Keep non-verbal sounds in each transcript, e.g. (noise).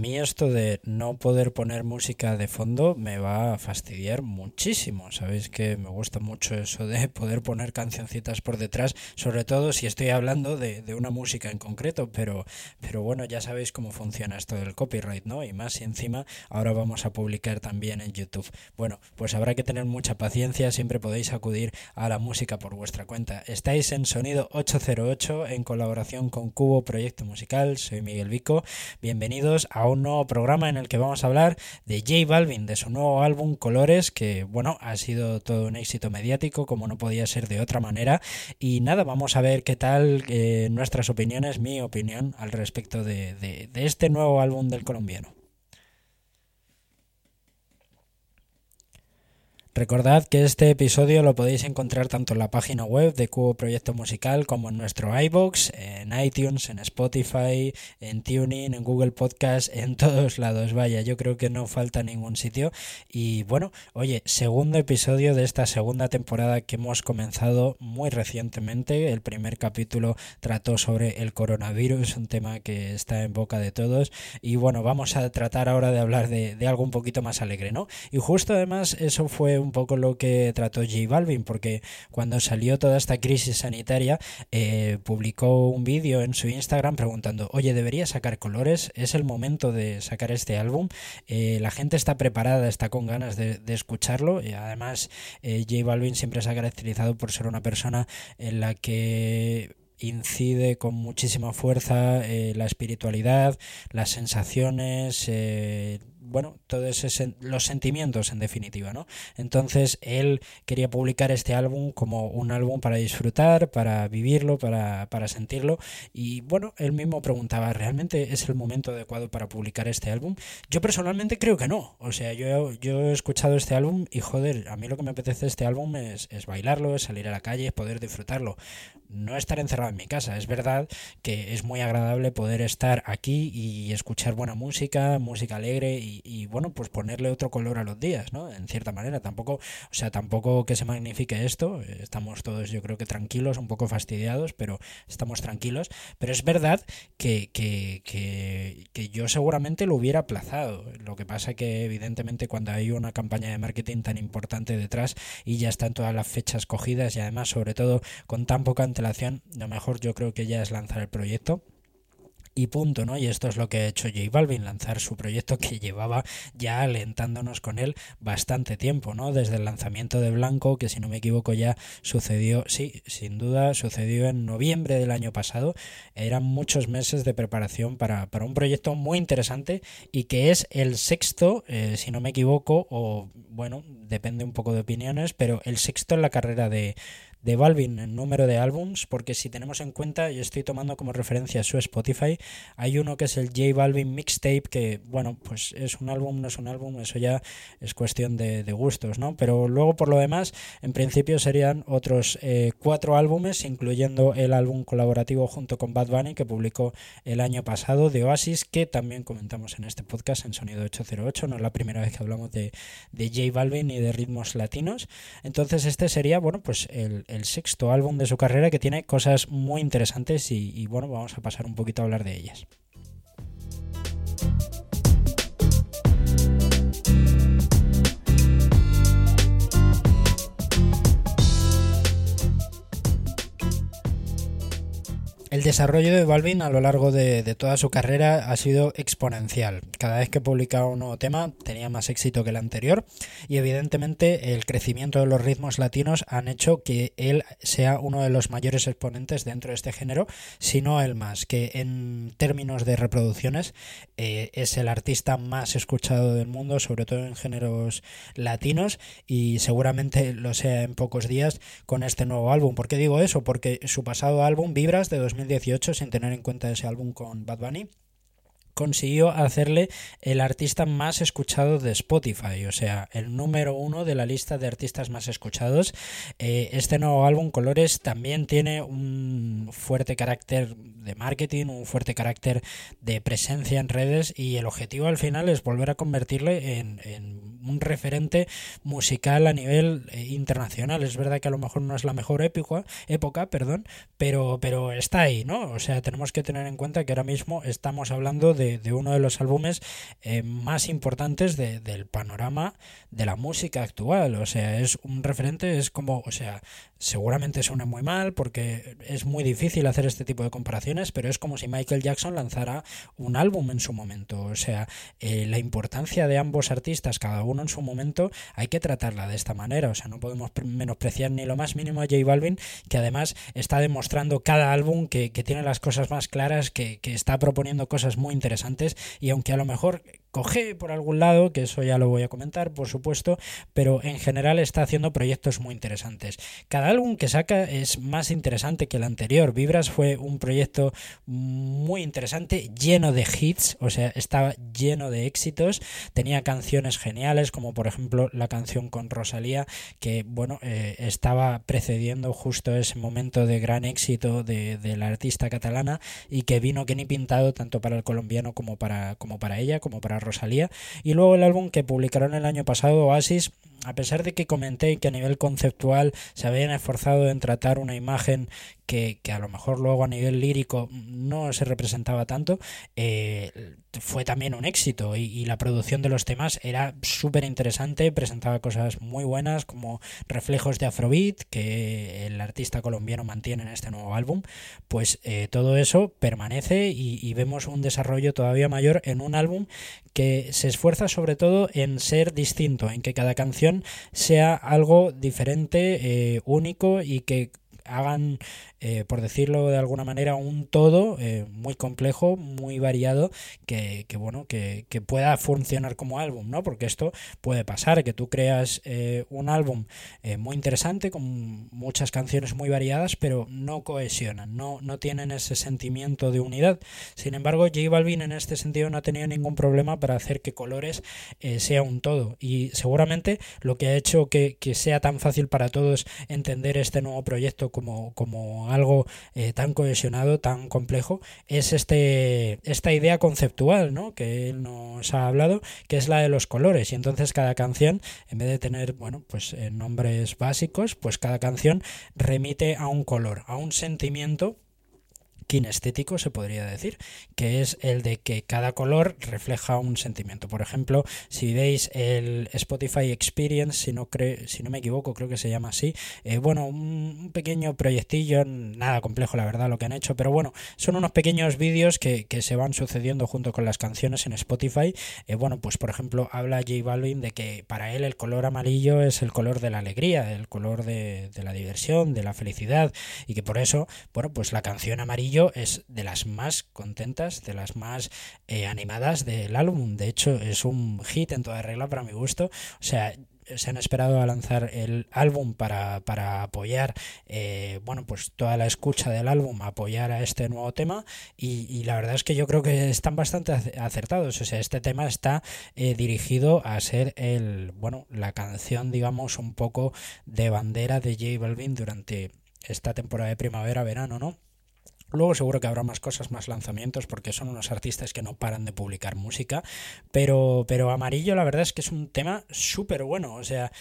mí esto de no poder poner música de fondo me va a fastidiar muchísimo. Sabéis que me gusta mucho eso de (laughs) poder poner cancioncitas por detrás, sobre todo si estoy hablando de, de, una música en concreto, pero, pero bueno, ya sabéis cómo funciona esto del copyright, ¿no? Y más y encima ahora vamos a publicar también en YouTube. Bueno, pues habrá que tener mucha paciencia, siempre podéis acudir a la música por vuestra cuenta. Estáis en Sonido 808 en colaboración con Cubo Proyecto Musical, soy Miguel Vico. Bienvenidos a un nuevo programa en el que vamos a hablar de J Balvin, de su nuevo álbum Colores, que bueno, ha sido todo un éxito mediático, como no podía ser de otra manera. Y nada, vamos a ver qué tal eh, nuestras opiniones, mi opinión al respecto de, este nuevo álbum del colombiano. Recordad que este episodio lo podéis encontrar tanto en la página web de Cubo Proyecto Musical como en nuestro iBox, en iTunes, en Spotify, en Tuning, en Google Podcast, en todos lados. Vaya, yo creo que no falta ningún sitio. Y bueno, oye, segundo episodio de esta segunda temporada que hemos comenzado muy recientemente. El primer capítulo trató sobre el coronavirus, un tema que está en boca de todos. Y bueno, vamos a tratar ahora de hablar de, de algo un poquito más alegre, ¿no? Y justo además eso fue un poco lo que trató J Balvin, porque cuando salió toda esta crisis sanitaria, eh, publicó un vídeo en su Instagram preguntando, oye, ¿debería sacar colores? ¿Es el momento de sacar este álbum? Eh, la gente está preparada, está con ganas de, escucharlo. Y además, eh, J Balvin siempre se ha caracterizado por ser una persona en la que incide con muchísima fuerza eh, la espiritualidad, las sensaciones, bueno, todos los sentimientos en definitiva, ¿no? Entonces él quería publicar este álbum como un álbum para disfrutar, para vivirlo, para, para sentirlo y bueno, él mismo preguntaba, ¿realmente es el momento adecuado para publicar este álbum? Yo personalmente creo que no, o sea, yo, yo he escuchado este álbum y joder, a mí lo que me apetece este álbum es, es bailarlo, es salir a la calle, poder disfrutarlo, no estar encerrado en mi casa, es verdad que es muy agradable poder estar aquí y escuchar buena música, música alegre y, y, bueno, pues ponerle otro color a los días, ¿no? En cierta manera, tampoco, o sea, tampoco que se magnifique esto, estamos todos yo creo que tranquilos, un poco fastidiados, pero estamos tranquilos, pero es verdad que, que, que, que yo seguramente lo hubiera aplazado, lo que pasa que evidentemente cuando hay una campaña de marketing tan importante detrás y ya están todas las fechas cogidas y además sobre todo con tan poca antelación, lo mejor yo creo que ya es lanzar el proyecto y punto, ¿no? Y esto es lo que ha hecho J Balvin, lanzar su proyecto que llevaba ya alentándonos con él bastante tiempo, ¿no? Desde el lanzamiento de Blanco, que si no me equivoco ya sucedió, sí, sin duda, sucedió en noviembre del año pasado. Eran muchos meses de preparación para, para un proyecto muy interesante y que es el sexto, eh, si no me equivoco, o bueno, depende un poco de opiniones, pero el sexto en la carrera de de Balvin en número de álbums, porque si tenemos en cuenta, yo estoy tomando como referencia su Spotify, hay uno que es el J Balvin Mixtape, que bueno, pues es un álbum, no es un álbum, eso ya es cuestión de, gustos, ¿no? Pero luego por lo demás, en principio serían otros eh, cuatro álbumes, incluyendo el álbum colaborativo junto con Bad Bunny que publicó el año pasado de Oasis, que también comentamos en este podcast en Sonido 808, no es la primera vez que hablamos de, de J Balvin y de ritmos latinos. Entonces este sería, bueno, pues el, el sexto álbum de su carrera que tiene cosas muy interesantes y, bueno, vamos a pasar un poquito a hablar de ellas. El desarrollo de Balvin a lo largo de, toda su carrera ha sido exponencial. Cada vez que publicaba un nuevo tema tenía más éxito que el anterior y evidentemente el crecimiento de los ritmos latinos han hecho que él sea uno de los mayores exponentes dentro de este género, si no el más, que en términos de reproducciones eh, es el artista más escuchado del mundo, sobre todo en géneros latinos y seguramente lo sea en pocos días con este nuevo álbum. ¿Por qué digo eso? Porque su pasado álbum, Vibras de 2000 2018 sin tener en cuenta ese álbum con Bad Bunny consiguió hacerle el artista más escuchado de Spotify, o sea, el número uno de la lista de artistas más escuchados. Eh, este nuevo álbum, Colores, también tiene un fuerte carácter de marketing, un fuerte carácter de presencia en redes y el objetivo al final es volver a convertirle en, un referente musical a nivel eh, internacional. Es verdad que a lo mejor no es la mejor época, época perdón, pero, pero está ahí, ¿no? O sea, tenemos que tener en cuenta que ahora mismo estamos hablando de de, uno de los álbumes eh, más importantes del panorama de la música actual. O sea, es un referente, es como, o sea, seguramente suena muy mal porque es muy difícil hacer este tipo de comparaciones, pero es como si Michael Jackson lanzara un álbum en su momento. O sea, eh, la importancia de ambos artistas, cada uno en su momento, hay que tratarla de esta manera. O sea, no podemos menospreciar ni lo más mínimo a J Balvin, que además está demostrando cada álbum que, tiene las cosas más claras, que, que está proponiendo cosas muy interesantes y aunque a lo mejor coge por algún lado, que eso ya lo voy a comentar, por supuesto, pero en general está haciendo proyectos muy interesantes. Cada álbum que saca es más interesante que el anterior. Vibras fue un proyecto muy interesante, lleno de hits, o sea, estaba lleno de éxitos, tenía canciones geniales, como por ejemplo la canción con Rosalía, que bueno, eh, estaba precediendo justo ese momento de gran éxito de, de, la artista catalana y que vino que ni pintado tanto para el colombiano como para, como para ella, como para Rosalía. Y luego el álbum que publicaron el año pasado, Oasis, a pesar de que comenté que a nivel conceptual se habían esforzado en tratar una imagen que, a lo mejor luego a nivel lírico no se representaba tanto, eh, fue también un éxito y, la producción de los temas era súper interesante, presentaba cosas muy buenas como reflejos de Afrobeat que el artista colombiano mantiene en este nuevo álbum, pues eh, todo eso permanece y, vemos un desarrollo todavía mayor en un álbum que se esfuerza sobre todo en ser distinto, en que cada canción sea algo diferente, eh, único y que hagan eh, por decirlo de alguna manera, un todo eh, muy complejo, muy variado, que, bueno, que, pueda funcionar como álbum, ¿no? Porque esto puede pasar, que tú creas eh, un álbum muy interesante, con muchas canciones muy variadas, pero no cohesionan, no, no tienen ese sentimiento de unidad. Sin embargo, J Balvin en este sentido no ha tenido ningún problema para hacer que Colores sea un todo. Y seguramente lo que ha hecho que, que sea tan fácil para todos entender este nuevo proyecto como, como algo eh, tan cohesionado, tan complejo, es este, esta idea conceptual ¿no? que él nos ha hablado, que es la de los colores. Y entonces cada canción, en vez de tener bueno, pues, eh, nombres básicos, pues cada canción remite a un color, a un sentimiento kinestético, se podría decir, que es el de que cada color refleja un sentimiento. Por ejemplo, si veis el Spotify Experience, si no, si no me equivoco, creo que se llama así, eh, bueno, un, pequeño proyectillo, nada complejo la verdad lo que han hecho, pero bueno, son unos pequeños vídeos que, se van sucediendo junto con las canciones en Spotify. Eh, bueno, pues por ejemplo, habla J Balvin de que para él el color amarillo es el color de la alegría, el color de, de la diversión, de la felicidad, y que por eso, bueno, pues la canción amarillo es de las más contentas, de las más eh, animadas del álbum. De hecho, es un hit en toda regla para mi gusto. O sea, se han esperado a lanzar el álbum para, apoyar eh, bueno pues toda la escucha del álbum apoyar a este nuevo tema y, la verdad es que yo creo que están bastante acertados o sea este tema está eh, dirigido a ser el bueno la canción digamos un poco de bandera de J Balvin durante esta temporada de primavera verano no Luego seguro que habrá más cosas, más lanzamientos, porque son unos artistas que no paran de publicar música. Pero, pero Amarillo, la verdad es que es un tema súper bueno. O sea,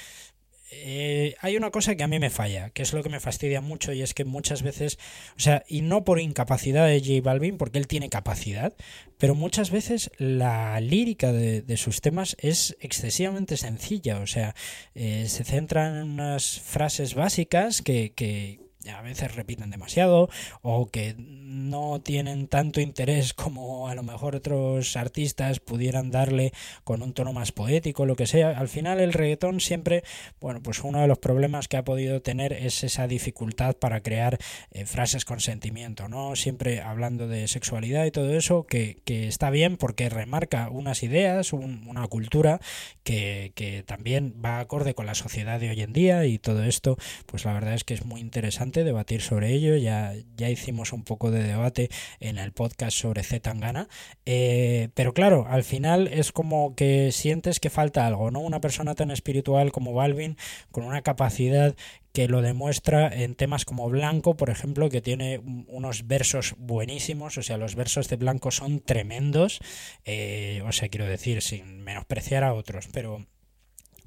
eh, hay una cosa que a mí me falla, que es lo que me fastidia mucho, y es que muchas veces, o sea, y no por incapacidad de J Balvin, porque él tiene capacidad, pero muchas veces la lírica de, sus temas es excesivamente sencilla. O sea, eh, se centran en unas frases básicas que a veces repiten demasiado o que no tienen tanto interés como a lo mejor otros artistas pudieran darle con un tono más poético, lo que sea. Al final el reggaetón siempre, bueno, pues uno de los problemas que ha podido tener es esa dificultad para crear eh, frases con sentimiento, ¿no? Siempre hablando de sexualidad y todo eso, que, está bien porque remarca unas ideas, una cultura que, que también va acorde con la sociedad de hoy en día y todo esto, pues la verdad es que es muy interesante debatir sobre ello. Ya, ya hicimos un poco de debate en el podcast sobre Z Tangana. Eh, pero claro, al final es como que sientes que falta algo, ¿no? Una persona tan espiritual como Balvin, con una capacidad que lo demuestra en temas como Blanco, por ejemplo, que tiene unos versos buenísimos, o sea, los versos de Blanco son tremendos, eh, o sea, quiero decir, sin menospreciar a otros, pero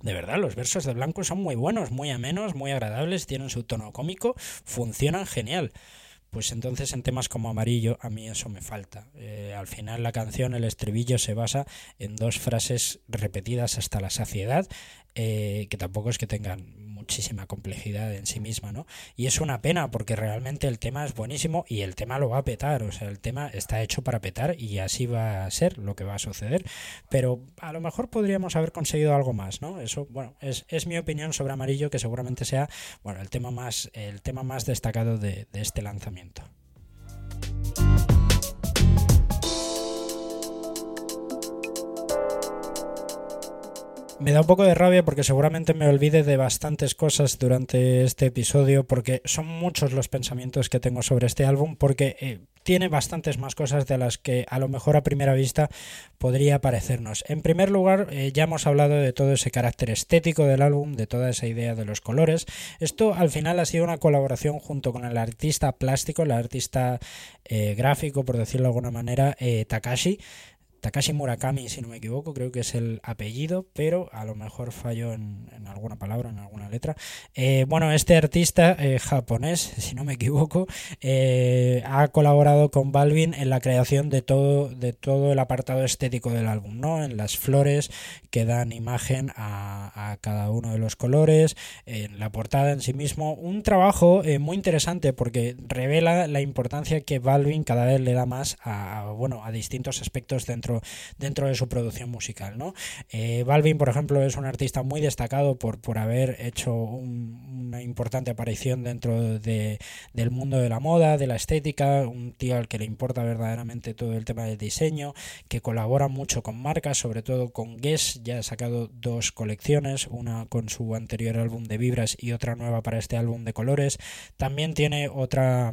de verdad, los versos de Blanco son muy buenos, muy amenos, muy agradables, tienen su tono cómico, funcionan genial. Pues entonces en temas como amarillo a mí eso me falta. Eh, al final la canción, el estribillo se basa en dos frases repetidas hasta la saciedad, eh, que tampoco es que tengan muchísima complejidad en sí misma, ¿no? Y es una pena porque realmente el tema es buenísimo y el tema lo va a petar, o sea, el tema está hecho para petar y así va a ser lo que va a suceder, pero a lo mejor podríamos haber conseguido algo más, ¿no? Eso, bueno, es, es mi opinión sobre Amarillo, que seguramente sea, bueno, el tema más, el tema más destacado de, de este lanzamiento. Me da un poco de rabia porque seguramente me olvide de bastantes cosas durante este episodio porque son muchos los pensamientos que tengo sobre este álbum porque eh, tiene bastantes más cosas de las que a lo mejor a primera vista podría parecernos. En primer lugar, eh, ya hemos hablado de todo ese carácter estético del álbum, de toda esa idea de los colores. Esto al final ha sido una colaboración junto con el artista plástico, el artista eh, gráfico, por decirlo de alguna manera, Takashi. Takashi Murakami, si no me equivoco, creo que es el apellido, pero a lo mejor fallo en, alguna palabra, en alguna letra. Eh, bueno, este artista eh, japonés, si no me equivoco, eh, ha colaborado con Balvin en la creación de todo, de todo el apartado estético del álbum, ¿no? En las flores que dan imagen a, a cada uno de los colores, en la portada en sí mismo. Un trabajo muy interesante porque revela la importancia que Balvin cada vez le da más a, bueno, a distintos aspectos dentro dentro, de su producción musical. ¿no? Eh, Balvin, por ejemplo, es un artista muy destacado por, por haber hecho una importante aparición dentro de, del mundo de la moda, de la estética, un tío al que le importa verdaderamente todo el tema del diseño, que colabora mucho con marcas, sobre todo con Guess, ya ha sacado dos colecciones, una con su anterior álbum de vibras y otra nueva para este álbum de colores. También tiene otra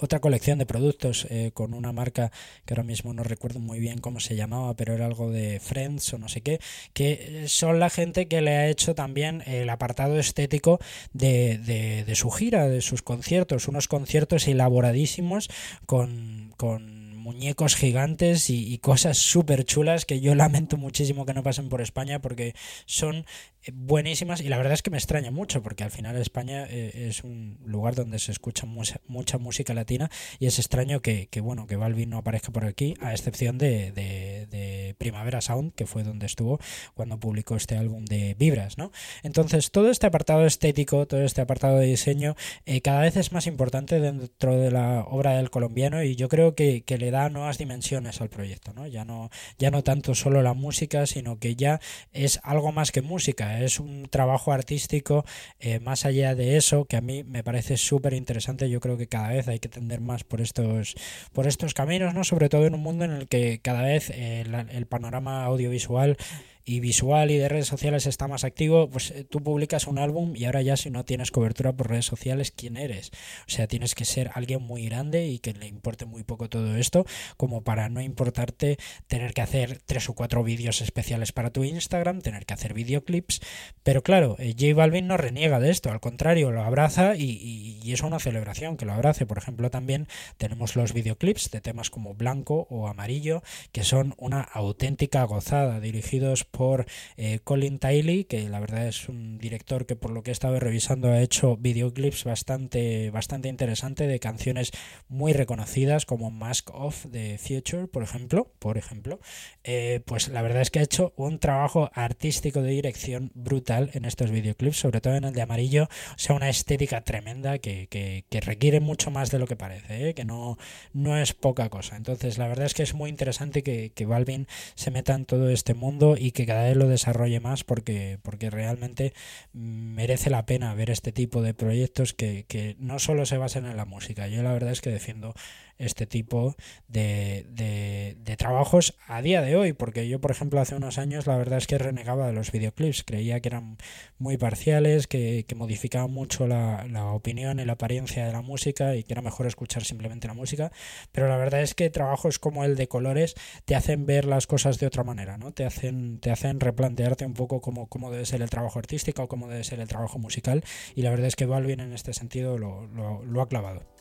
otra colección de productos eh, con una marca que ahora mismo no recuerdo muy bien cómo se llamaba, pero era algo de Friends o no sé qué, que son la gente que le ha hecho también el apartado estético de, de, de su gira, de sus conciertos, unos conciertos elaboradísimos con, con muñecos gigantes y, cosas súper chulas que yo (laughs) lamento muchísimo que no pasen por España porque son eh, buenísimas y la verdad es que me extraña mucho porque al final España eh, es un lugar donde se escucha mucha, mucha música latina y es extraño que, bueno que Balvin no aparezca por aquí a excepción de, de, Primavera Sound que fue donde estuvo cuando publicó este álbum de Vibras ¿no? entonces todo este apartado estético todo este apartado de diseño eh, cada vez es más importante dentro de la obra del colombiano y yo creo que, que le da nuevas dimensiones al proyecto, ¿no? Ya no, ya no tanto solo la música, sino que ya es algo más que música, es un trabajo artístico eh, más allá de eso, que a mí me parece súper interesante. Yo creo que cada vez hay que tender más por estos, por estos caminos, ¿no? Sobre todo en un mundo en el que cada vez eh, el panorama audiovisual y visual y de redes sociales está más activo, pues eh, tú publicas un álbum y ahora ya si no tienes cobertura por redes sociales, ¿quién eres? O sea, tienes que ser alguien muy grande y que le importe muy poco todo esto, como para no importarte tener que hacer tres o cuatro vídeos especiales para tu Instagram, tener que hacer videoclips. Pero claro, eh, J Balvin no reniega de esto, al contrario, lo abraza y, y es una celebración que lo abrace. Por ejemplo, también tenemos los videoclips de temas como Blanco o Amarillo, que son una auténtica gozada, dirigidos por por eh, Colin Tiley, que la verdad es un director que por lo que he estado revisando ha hecho videoclips bastante, bastante interesante de canciones muy reconocidas como Mask of the Future, por ejemplo, por ejemplo. Eh, pues la verdad es que ha hecho un trabajo artístico de dirección brutal en estos videoclips, sobre todo en el de amarillo, o sea, una estética tremenda que, que, requiere mucho más de lo que parece, ¿eh? que no, no es poca cosa. Entonces, la verdad es que es muy interesante que, que Balvin se meta en todo este mundo y que cada vez lo desarrolle más porque, porque realmente merece la pena ver este tipo de proyectos que, que no solo se basen en la música. Yo la verdad es que defiendo este tipo de, de, trabajos a día de hoy, porque yo, por ejemplo, hace unos años la verdad es que renegaba de los videoclips, creía que eran muy parciales, que, que modificaban mucho la, la, opinión y la apariencia de la música y que era mejor escuchar simplemente la música, pero la verdad es que trabajos como el de colores te hacen ver las cosas de otra manera, ¿no? Te hacen, te hacen replantearte un poco cómo, cómo debe ser el trabajo artístico o cómo debe ser el trabajo musical y la verdad es que Balvin en este sentido lo, lo, lo ha clavado.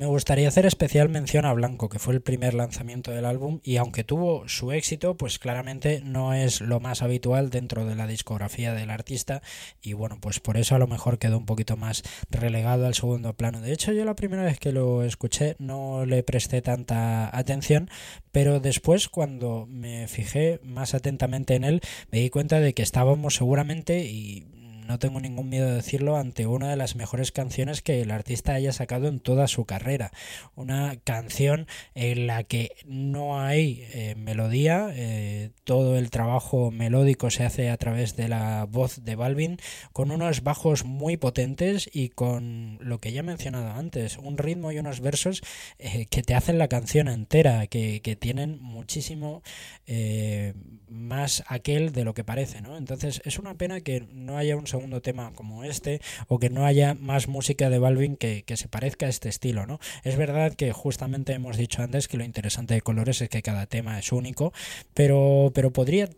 Me gustaría hacer especial mención a Blanco, que fue el primer lanzamiento del álbum y aunque tuvo su éxito, pues claramente no es lo más habitual dentro de la discografía del artista y bueno, pues por eso a lo mejor quedó un poquito más relegado al segundo plano. De hecho, yo la primera vez que lo escuché no le presté tanta atención, pero después cuando me fijé más atentamente en él, me di cuenta de que estábamos seguramente y no tengo ningún miedo de decirlo, ante una de las mejores canciones que el artista haya sacado en toda su carrera. Una canción en la que no hay eh, melodía, eh, todo el trabajo melódico se hace a través de la voz de Balvin, con unos bajos muy potentes y con lo que ya he mencionado antes, un ritmo y unos versos eh, que te hacen la canción entera, que, que tienen muchísimo más aquel de lo que parece, ¿no? Entonces es una pena que no haya un segundo tema como este o que no haya más música de Balvin que, que se parezca a este estilo, ¿no? Es verdad que justamente hemos dicho antes que lo interesante de Colores es que cada tema es único, pero, pero podría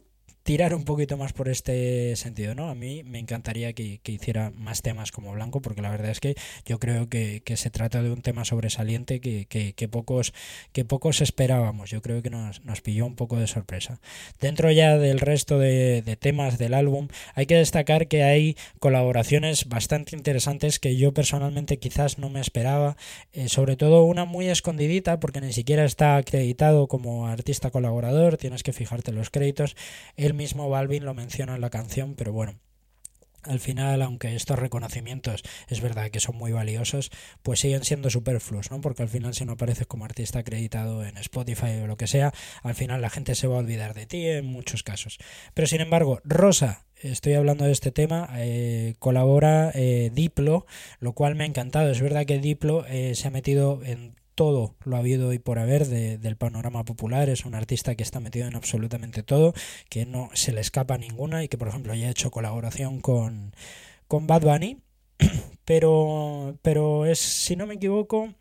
tirar un poquito más por este sentido, ¿no? A mí me encantaría que, hiciera más temas como Blanco, porque la verdad es que yo creo que, se trata de un tema sobresaliente que, que, pocos, que pocos esperábamos. Yo creo que nos, nos, pilló un poco de sorpresa. Dentro ya del resto de, temas del álbum, hay que destacar que hay colaboraciones bastante interesantes que yo personalmente quizás no me esperaba, eh, sobre todo una muy escondidita, porque ni siquiera está acreditado como artista colaborador, tienes que fijarte los créditos mismo Balvin lo menciona en la canción, pero bueno, al final, aunque estos reconocimientos es verdad que son muy valiosos, pues siguen siendo superfluos, ¿no? Porque al final si no apareces como artista acreditado en Spotify o lo que sea, al final la gente se va a olvidar de ti en muchos casos. Pero sin embargo, Rosa, estoy hablando de este tema, eh, colabora eh, Diplo, lo cual me ha encantado. Es verdad que Diplo eh, se ha metido en todo lo ha habido y por haber del panorama popular, es un artista que está metido en absolutamente todo, que no se le escapa ninguna y que por ejemplo ya ha hecho colaboración con, con Bad Bunny, (clears throat) pero, pero es, si no me equivoco,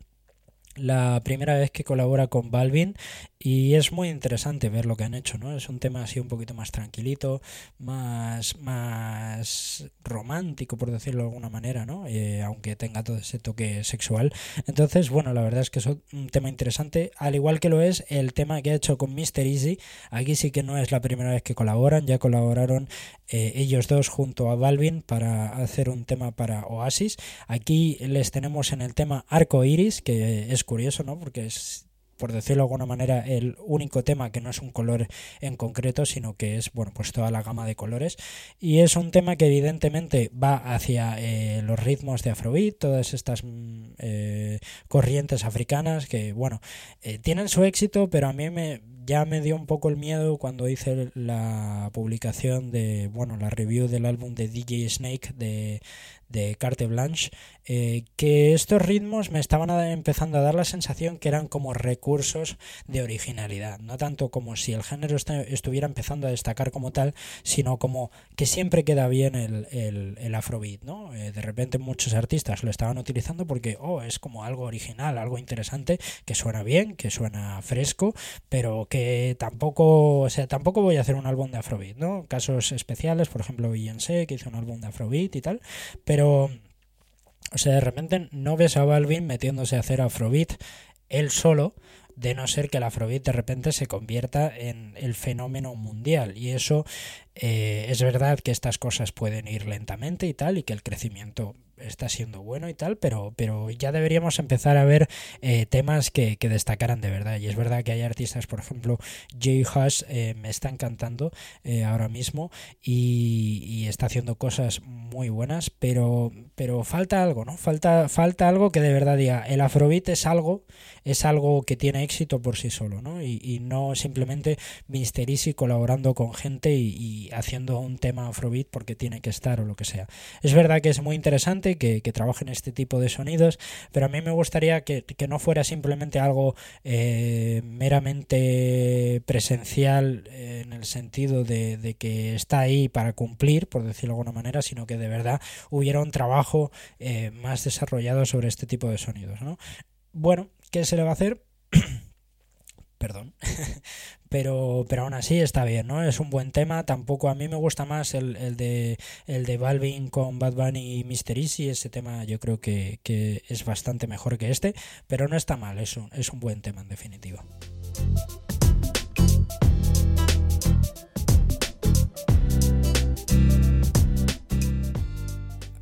la primera vez que colabora con Balvin y es muy interesante ver lo que han hecho, ¿no? Es un tema así un poquito más tranquilito, más, más romántico, por decirlo de alguna manera, ¿no? Eh, aunque tenga todo ese toque sexual. Entonces, bueno, la verdad es que es un tema interesante, al igual que lo es el tema que ha hecho con Mr. Easy. Aquí sí que no es la primera vez que colaboran, ya colaboraron eh, ellos dos junto a Balvin para hacer un tema para Oasis. Aquí les tenemos en el tema Arco Iris, que es curioso, ¿no? Porque es por decirlo de alguna manera, el único tema que no es un color en concreto, sino que es, bueno, pues toda la gama de colores. Y es un tema que evidentemente va hacia eh, los ritmos de Afrobeat, todas estas mm, eh, corrientes africanas que, bueno, eh, tienen su éxito, pero a mí me, ya me dio un poco el miedo cuando hice la publicación de, bueno, la review del álbum de DJ Snake de, de Carte Blanche, eh, que estos ritmos me estaban empezando a dar la sensación que eran como recursos de originalidad, no tanto como si el género estuviera empezando a destacar como tal, sino como que siempre queda bien el, el, afrobeat, ¿no? Eh, de repente muchos artistas lo estaban utilizando porque, oh, es como algo original, algo interesante, que suena bien, que suena fresco, pero que tampoco, o sea, tampoco voy a hacer un álbum de afrobeat, ¿no? Casos especiales, por ejemplo, Beyoncé, que hizo un álbum de afrobeat y tal, pero... O sea, de repente no ves a Balvin metiéndose a hacer afrobeat él solo, de no ser que el afrobeat de repente se convierta en el fenómeno mundial. Y eso eh, es verdad que estas cosas pueden ir lentamente y tal, y que el crecimiento está siendo bueno y tal, pero, pero ya deberíamos empezar a ver eh, temas que, que, destacaran de verdad. Y es verdad que hay artistas, por ejemplo, Jay Hush eh, me está encantando eh, ahora mismo y, está haciendo cosas muy buenas, pero, pero falta algo, ¿no? Falta, falta algo que de verdad diga, el afrobeat es algo, es algo que tiene éxito por sí solo, ¿no? Y, no simplemente Misterisi colaborando con gente y haciendo un tema afrobeat porque tiene que estar o lo que sea. Es verdad que es muy interesante que, trabajen este tipo de sonidos, pero a mí me gustaría que, no fuera simplemente algo eh, meramente presencial eh, en el sentido de, que está ahí para cumplir, por decirlo de alguna manera, sino que de verdad hubiera un trabajo eh, más desarrollado sobre este tipo de sonidos. ¿no? Bueno, ¿qué se le va a hacer? Perdón, (laughs) pero, pero aún así está bien, ¿no? Es un buen tema, tampoco a mí me gusta más el, el de el de Balvin con Bad Bunny y Mr. Easy, ese tema yo creo que, que, es bastante mejor que este, pero no está mal, es un, es un buen tema en definitiva.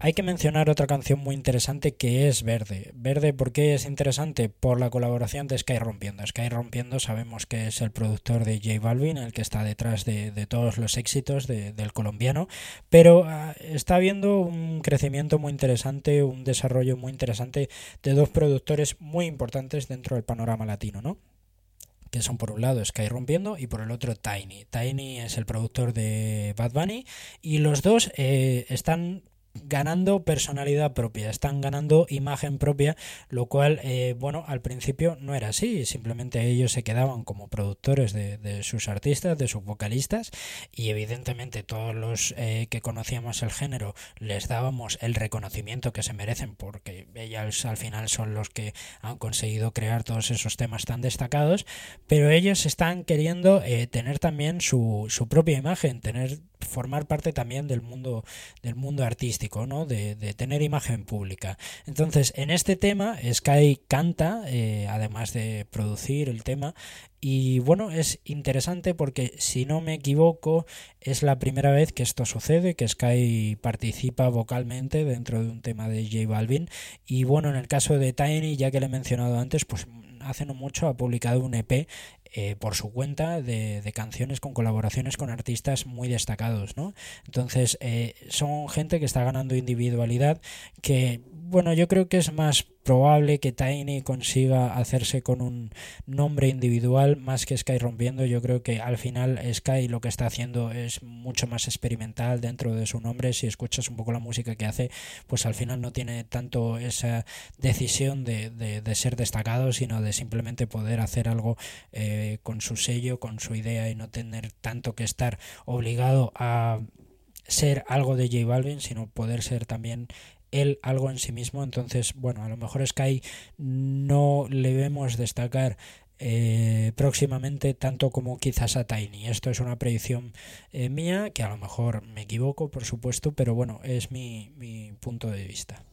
Hay que mencionar otra canción muy interesante que es Verde. Verde, ¿por qué es interesante? Por la colaboración de Sky Rompiendo. Sky Rompiendo sabemos que es el productor de J Balvin, el que está detrás de, todos los éxitos del colombiano, pero ah, está habiendo un crecimiento muy interesante, un desarrollo muy interesante de dos productores muy importantes dentro del panorama latino, ¿no? que son por un lado Sky Rompiendo y por el otro Tiny. Tiny es el productor de Bad Bunny y los dos eh, están ganando personalidad propia, están ganando imagen propia, lo cual, eh, bueno, al principio no era así, simplemente ellos se quedaban como productores de, sus artistas, de sus vocalistas, y evidentemente todos los eh, que conocíamos el género les dábamos el reconocimiento que se merecen, porque ellos al final son los que han conseguido crear todos esos temas tan destacados, pero ellos están queriendo eh, tener también su, su propia imagen, tener formar parte también del mundo del mundo artístico ¿no? de, tener imagen pública entonces en este tema Sky canta eh, además de producir el tema y bueno es interesante porque si no me equivoco es la primera vez que esto sucede que Sky participa vocalmente dentro de un tema de J Balvin y bueno en el caso de Tiny ya que le he mencionado antes pues hace no mucho ha publicado un EP eh, por su cuenta de, canciones con colaboraciones con artistas muy destacados, ¿no? Entonces, eh, son gente que está ganando individualidad, que, bueno, yo creo que es más probable que Tiny consiga hacerse con un nombre individual más que Sky rompiendo. Yo creo que al final Sky lo que está haciendo es mucho más experimental dentro de su nombre. Si escuchas un poco la música que hace, pues al final no tiene tanto esa decisión de, de, ser destacado, sino de simplemente poder hacer algo eh, con su sello, con su idea y no tener tanto que estar obligado a ser algo de J Balvin, sino poder ser también él algo en sí mismo. Entonces, bueno, a lo mejor Sky no le vemos destacar eh, próximamente tanto como quizás a Tiny. Esto es una predicción eh, mía, que a lo mejor me equivoco, por supuesto, pero bueno, es mi, mi punto de vista.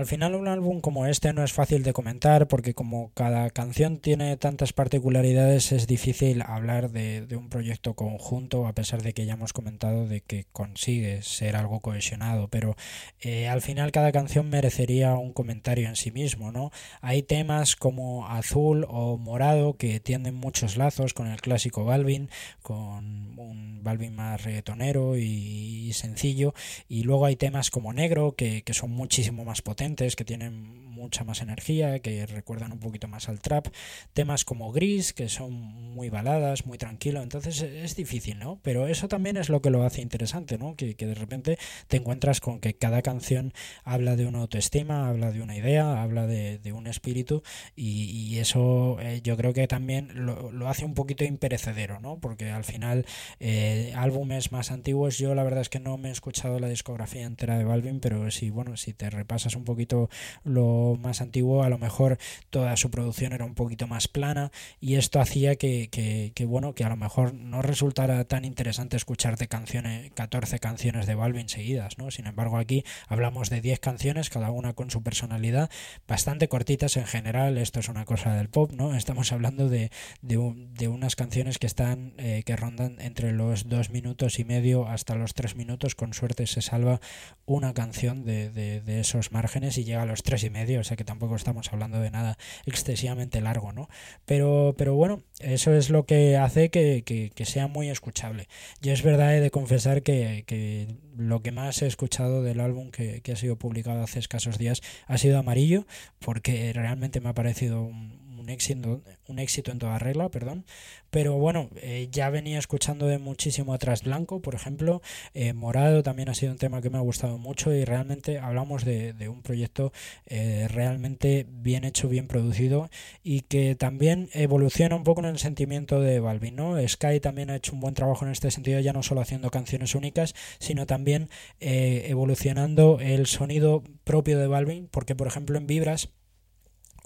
Al final un álbum como este no es fácil de comentar porque como cada canción tiene tantas particularidades es difícil hablar de, un proyecto conjunto a pesar de que ya hemos comentado de que consigue ser algo cohesionado, pero eh, al final cada canción merecería un comentario en sí mismo, ¿no? Hay temas como Azul o Morado que tienen muchos lazos con el clásico Balvin, con un Balvin más reggaetonero y, sencillo, y luego hay temas como Negro que, que son muchísimo más potentes que tienen mucha más energía, que recuerdan un poquito más al trap. Temas como Gris, que son muy baladas, muy tranquilo. Entonces es difícil, ¿no? Pero eso también es lo que lo hace interesante, ¿no? Que, de repente te encuentras con que cada canción habla de una autoestima, habla de una idea, habla de, un espíritu y, eso eh, yo creo que también lo, hace un poquito imperecedero, ¿no? Porque al final eh, álbumes más antiguos, yo la verdad es que no me he escuchado la discografía entera de Balvin, pero si, bueno, si te repasas un poquito lo más antiguo, a lo mejor toda su producción era un poquito más plana y esto hacía que, que, bueno, que a lo mejor no resultara tan interesante escucharte canciones, 14 canciones de Balvin seguidas, ¿no? Sin embargo, aquí hablamos de 10 canciones, cada una con su personalidad, bastante cortitas en general, esto es una cosa del pop, ¿no? Estamos hablando de, de, unas canciones que están, eh, que rondan entre los 2 minutos y medio hasta los 3 minutos, con suerte se salva una canción de, de, de esos márgenes y llega a los tres y medio, o sea que tampoco estamos hablando de nada excesivamente largo, ¿no? Pero, pero bueno, eso es lo que hace que, que, sea muy escuchable. Yo es verdad, he de confesar que, que lo que más he escuchado del álbum que, que, ha sido publicado hace escasos días ha sido Amarillo, porque realmente me ha parecido un, un éxito, un éxito en toda regla, perdón. Pero bueno, eh, ya venía escuchando de muchísimo atrás Blanco, por ejemplo. Eh, Morado también ha sido un tema que me ha gustado mucho y realmente hablamos de, un proyecto eh, realmente bien hecho, bien producido y que también evoluciona un poco en el sentimiento de Balvin. ¿no? Sky también ha hecho un buen trabajo en este sentido, ya no solo haciendo canciones únicas, sino también evolucionando el sonido propio de Balvin, porque por ejemplo en Vibras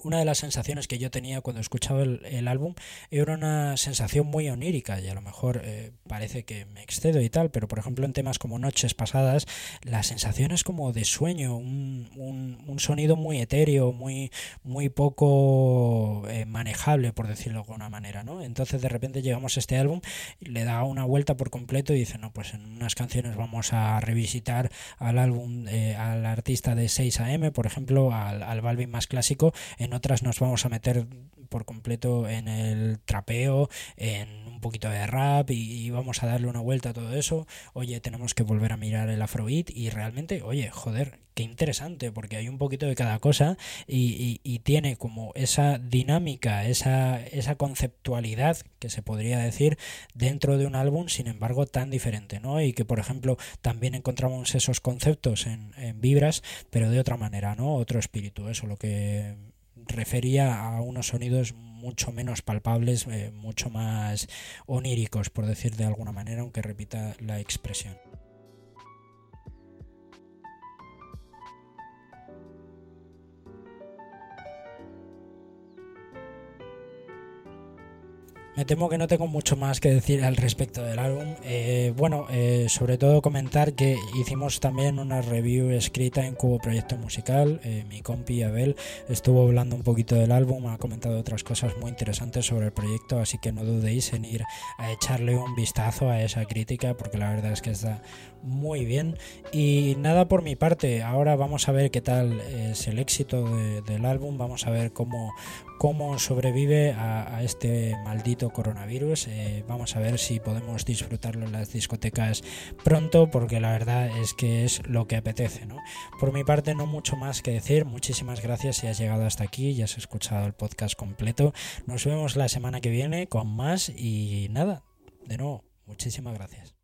una de las sensaciones que yo tenía cuando escuchaba el, álbum era una sensación muy onírica y a lo mejor eh, parece que me excedo y tal, pero por ejemplo en temas como Noches Pasadas la sensación es como de sueño, un, un, sonido muy etéreo, muy, muy poco eh, manejable por decirlo de alguna manera, ¿no? Entonces de repente llegamos a este álbum, le da una vuelta por completo y dice, no, pues en unas canciones vamos a revisitar al álbum, eh, al artista de 6 AM, por ejemplo, al, al Balvin más clásico, otras nos vamos a meter por completo en el trapeo, en un poquito de rap y, vamos a darle una vuelta a todo eso. Oye, tenemos que volver a mirar el afrobeat y realmente, oye, joder, qué interesante porque hay un poquito de cada cosa y, y, tiene como esa dinámica, esa, esa conceptualidad que se podría decir dentro de un álbum, sin embargo, tan diferente, ¿no? Y que, por ejemplo, también encontramos esos conceptos en, en vibras, pero de otra manera, ¿no? Otro espíritu, eso lo que refería a unos sonidos mucho menos palpables, eh, mucho más oníricos, por decir de alguna manera, aunque repita la expresión. Me temo que no tengo mucho más que decir al respecto del álbum. Eh, bueno, eh, sobre todo comentar que hicimos también una review escrita en Cubo Proyecto Musical. Eh, mi compi Abel estuvo hablando un poquito del álbum, ha comentado otras cosas muy interesantes sobre el proyecto, así que no dudéis en ir a echarle un vistazo a esa crítica, porque la verdad es que está muy bien. Y nada por mi parte, ahora vamos a ver qué tal es el éxito del álbum, vamos a ver cómo, cómo sobrevive a, este maldito coronavirus. Eh, vamos a ver si podemos disfrutarlo en las discotecas pronto, porque la verdad es que es lo que apetece. ¿no? Por mi parte, no mucho más que decir. Muchísimas gracias si has llegado hasta aquí y has escuchado el podcast completo. Nos vemos la semana que viene con más y nada, de nuevo, muchísimas gracias.